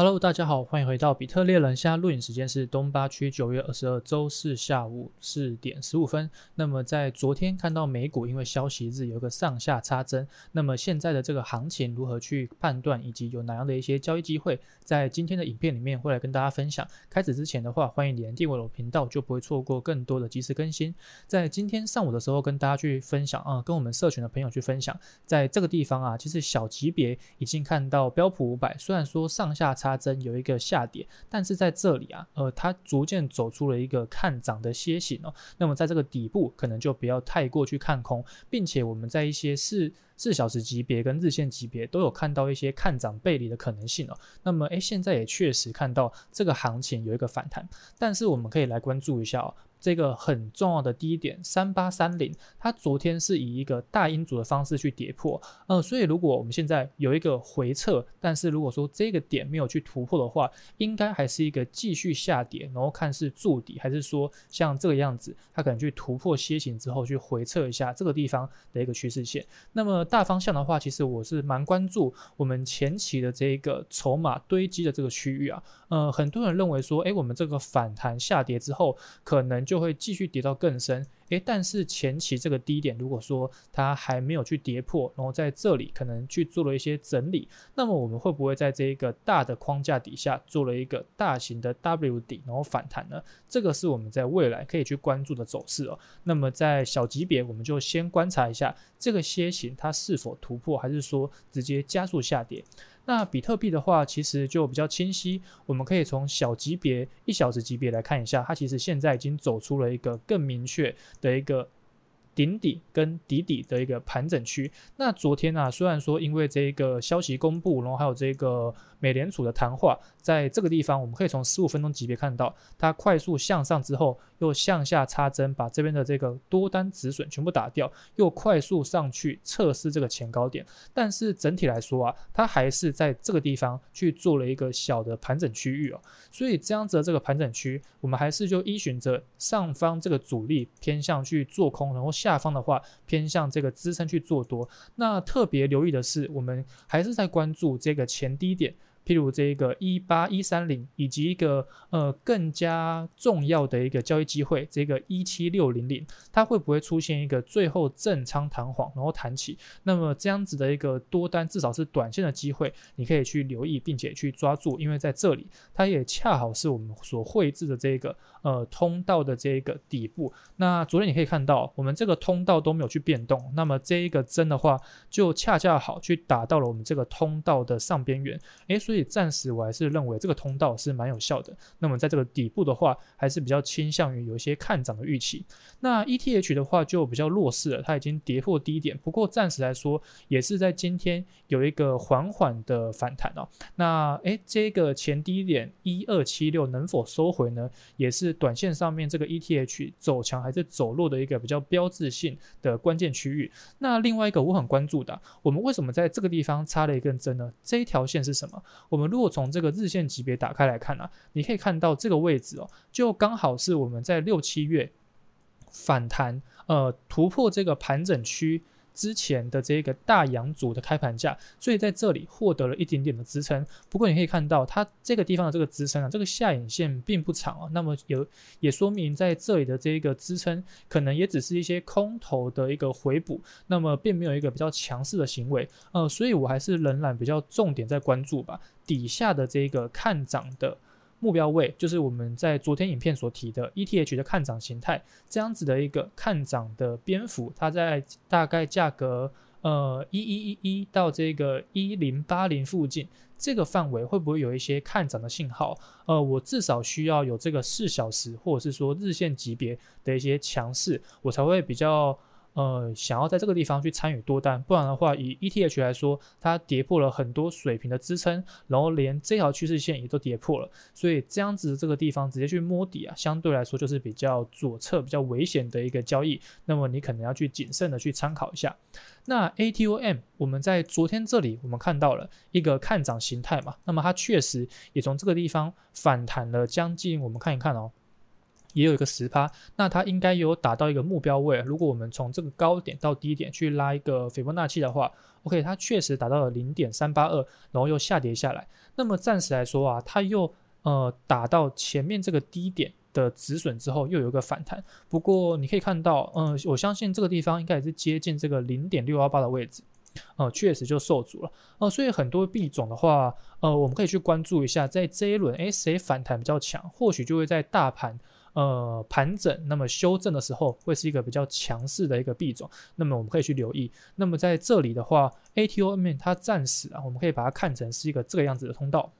Hello，大家好，欢迎回到比特猎人。现在录影时间是东八区九月二十二周四下午四点十五分。那么在昨天看到美股因为消息日有一个上下插针，那么现在的这个行情如何去判断，以及有哪样的一些交易机会，在今天的影片里面会来跟大家分享。开始之前的话，欢迎连订阅我的频道，就不会错过更多的及时更新。在今天上午的时候，跟大家去分享啊，跟我们社群的朋友去分享，在这个地方啊，其实小级别已经看到标普五百，虽然说上下差。插针有一个下跌，但是在这里啊，呃，它逐渐走出了一个看涨的楔形哦。那么在这个底部，可能就不要太过去看空，并且我们在一些是四小时级别跟日线级别都有看到一些看涨背离的可能性哦。那么，诶，现在也确实看到这个行情有一个反弹，但是我们可以来关注一下哦。这个很重要的低点三八三零，它昨天是以一个大阴烛的方式去跌破，呃，所以如果我们现在有一个回撤，但是如果说这个点没有去突破的话，应该还是一个继续下跌，然后看是筑底，还是说像这个样子，它可能去突破楔形之后去回撤一下这个地方的一个趋势线。那么大方向的话，其实我是蛮关注我们前期的这个筹码堆积的这个区域啊，呃，很多人认为说，哎，我们这个反弹下跌之后可能。就会继续跌到更深，诶，但是前期这个低点，如果说它还没有去跌破，然后在这里可能去做了一些整理，那么我们会不会在这一个大的框架底下做了一个大型的 W 底，然后反弹呢？这个是我们在未来可以去关注的走势哦。那么在小级别，我们就先观察一下这个楔形它是否突破，还是说直接加速下跌。那比特币的话，其实就比较清晰。我们可以从小级别、一小时级别来看一下，它其实现在已经走出了一个更明确的一个。顶底跟底底的一个盘整区。那昨天啊，虽然说因为这个消息公布，然后还有这个美联储的谈话，在这个地方，我们可以从十五分钟级别看到，它快速向上之后，又向下插针，把这边的这个多单止损全部打掉，又快速上去测试这个前高点。但是整体来说啊，它还是在这个地方去做了一个小的盘整区域哦。所以这样子的这个盘整区，我们还是就依循着上方这个阻力偏向去做空，然后下。下方的话偏向这个支撑去做多，那特别留意的是，我们还是在关注这个前低点。譬如这个一八一三零，以及一个呃更加重要的一个交易机会，这个一七六零零，它会不会出现一个最后震仓弹簧，然后弹起？那么这样子的一个多单，至少是短线的机会，你可以去留意，并且去抓住，因为在这里，它也恰好是我们所绘制的这个呃通道的这个底部。那昨天你可以看到，我们这个通道都没有去变动，那么这一个针的话，就恰恰好去打到了我们这个通道的上边缘，诶，所以。暂时我还是认为这个通道是蛮有效的。那么在这个底部的话，还是比较倾向于有一些看涨的预期。那 ETH 的话就比较弱势了，它已经跌破低点。不过暂时来说，也是在今天有一个缓缓的反弹哦。那诶，这个前低点一二七六能否收回呢？也是短线上面这个 ETH 走强还是走弱的一个比较标志性的关键区域。那另外一个我很关注的，我们为什么在这个地方插了一根针呢？这一条线是什么？我们如果从这个日线级别打开来看啊，你可以看到这个位置哦，就刚好是我们在六七月反弹，呃，突破这个盘整区。之前的这个大阳组的开盘价，所以在这里获得了一点点的支撑。不过你可以看到，它这个地方的这个支撑啊，这个下影线并不长啊。那么有也说明在这里的这个支撑，可能也只是一些空头的一个回补，那么并没有一个比较强势的行为。呃，所以我还是仍然比较重点在关注吧，底下的这个看涨的。目标位就是我们在昨天影片所提的 ETH 的看涨形态，这样子的一个看涨的边幅，它在大概价格呃一一一一到这个一零八零附近这个范围，会不会有一些看涨的信号？呃，我至少需要有这个四小时或者是说日线级别的一些强势，我才会比较。呃，想要在这个地方去参与多单，不然的话，以 ETH 来说，它跌破了很多水平的支撑，然后连这条趋势线也都跌破了，所以这样子这个地方直接去摸底啊，相对来说就是比较左侧比较危险的一个交易，那么你可能要去谨慎的去参考一下。那 ATOM 我们在昨天这里我们看到了一个看涨形态嘛，那么它确实也从这个地方反弹了将近，我们看一看哦。也有一个十趴，那它应该有达到一个目标位。如果我们从这个高点到低点去拉一个斐波那契的话，OK，它确实达到了零点三八二，然后又下跌下来。那么暂时来说啊，它又呃打到前面这个低点的止损之后，又有一个反弹。不过你可以看到，嗯、我相信这个地方应该也是接近这个零点六幺八的位置。呃，确实就受阻了，呃，所以很多币种的话，呃，我们可以去关注一下，在这一轮，诶，谁反弹比较强，或许就会在大盘，呃，盘整，那么修正的时候，会是一个比较强势的一个币种，那么我们可以去留意。那么在这里的话，ATOM 它暂时啊，我们可以把它看成是一个这个样子的通道。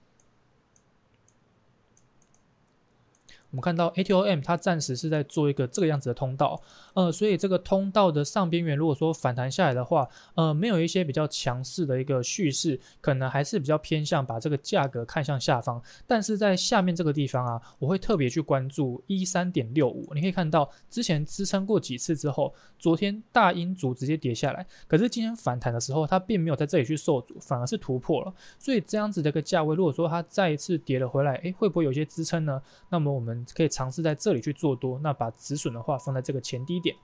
我们看到 ATOM 它暂时是在做一个这个样子的通道，呃，所以这个通道的上边缘如果说反弹下来的话，呃，没有一些比较强势的一个叙事，可能还是比较偏向把这个价格看向下方。但是在下面这个地方啊，我会特别去关注一三点六五。你可以看到之前支撑过几次之后，昨天大阴烛直接跌下来，可是今天反弹的时候，它并没有在这里去受阻，反而是突破了。所以这样子的一个价位，如果说它再一次跌了回来，诶，会不会有一些支撑呢？那么我们可以尝试在这里去做多，那把止损的话放在这个前低点。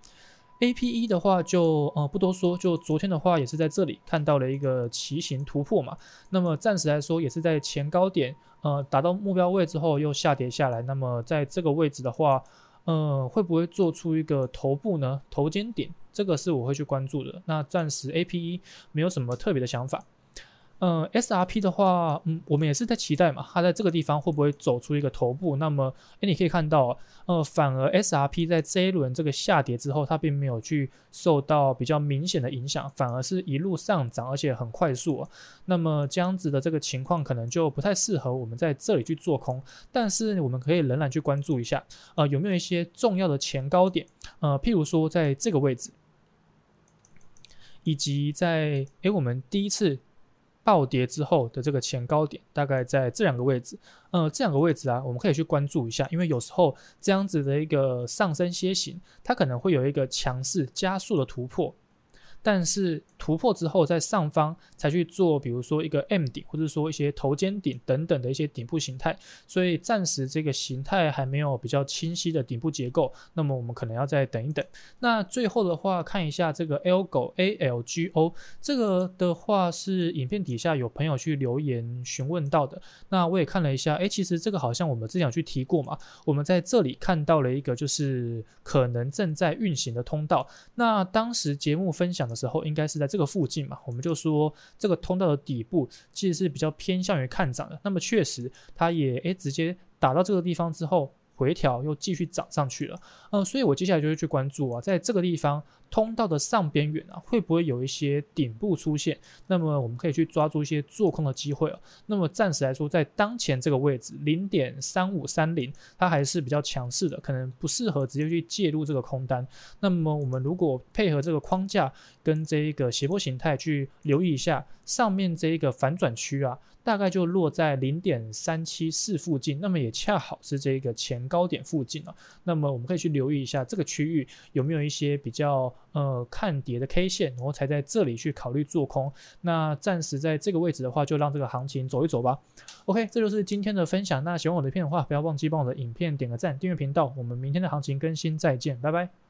APE 的话就呃不多说，就昨天的话也是在这里看到了一个骑形突破嘛。那么暂时来说也是在前高点呃达到目标位之后又下跌下来。那么在这个位置的话，呃会不会做出一个头部呢？头肩顶这个是我会去关注的。那暂时 APE 没有什么特别的想法。嗯，SRP 的话，嗯，我们也是在期待嘛，它在这个地方会不会走出一个头部？那么，诶，你可以看到，呃，反而 SRP 在这一轮这个下跌之后，它并没有去受到比较明显的影响，反而是一路上涨，而且很快速啊。那么这样子的这个情况可能就不太适合我们在这里去做空，但是我们可以仍然去关注一下，呃，有没有一些重要的前高点？呃，譬如说在这个位置，以及在诶，我们第一次。暴跌之后的这个前高点，大概在这两个位置，呃，这两个位置啊，我们可以去关注一下，因为有时候这样子的一个上升楔形，它可能会有一个强势加速的突破。但是突破之后，在上方才去做，比如说一个 M 顶，或者说一些头肩顶等等的一些顶部形态，所以暂时这个形态还没有比较清晰的顶部结构，那么我们可能要再等一等。那最后的话，看一下这个 LGOALGO 这个的话是影片底下有朋友去留言询问到的，那我也看了一下，诶，其实这个好像我们之前有去提过嘛，我们在这里看到了一个就是可能正在运行的通道，那当时节目分享的。时候应该是在这个附近嘛，我们就说这个通道的底部其实是比较偏向于看涨的。那么确实，它也诶直接打到这个地方之后。回调又继续涨上去了，呃，所以我接下来就会去关注啊，在这个地方通道的上边缘啊，会不会有一些顶部出现？那么我们可以去抓住一些做空的机会哦。那么暂时来说，在当前这个位置零点三五三零，它还是比较强势的，可能不适合直接去介入这个空单。那么我们如果配合这个框架跟这一个斜波形态去留意一下上面这一个反转区啊。大概就落在零点三七四附近，那么也恰好是这个前高点附近了。那么我们可以去留意一下这个区域有没有一些比较呃看跌的 K 线，然后才在这里去考虑做空。那暂时在这个位置的话，就让这个行情走一走吧。OK，这就是今天的分享。那喜欢我的片的话，不要忘记帮我的影片点个赞，订阅频道。我们明天的行情更新再见，拜拜。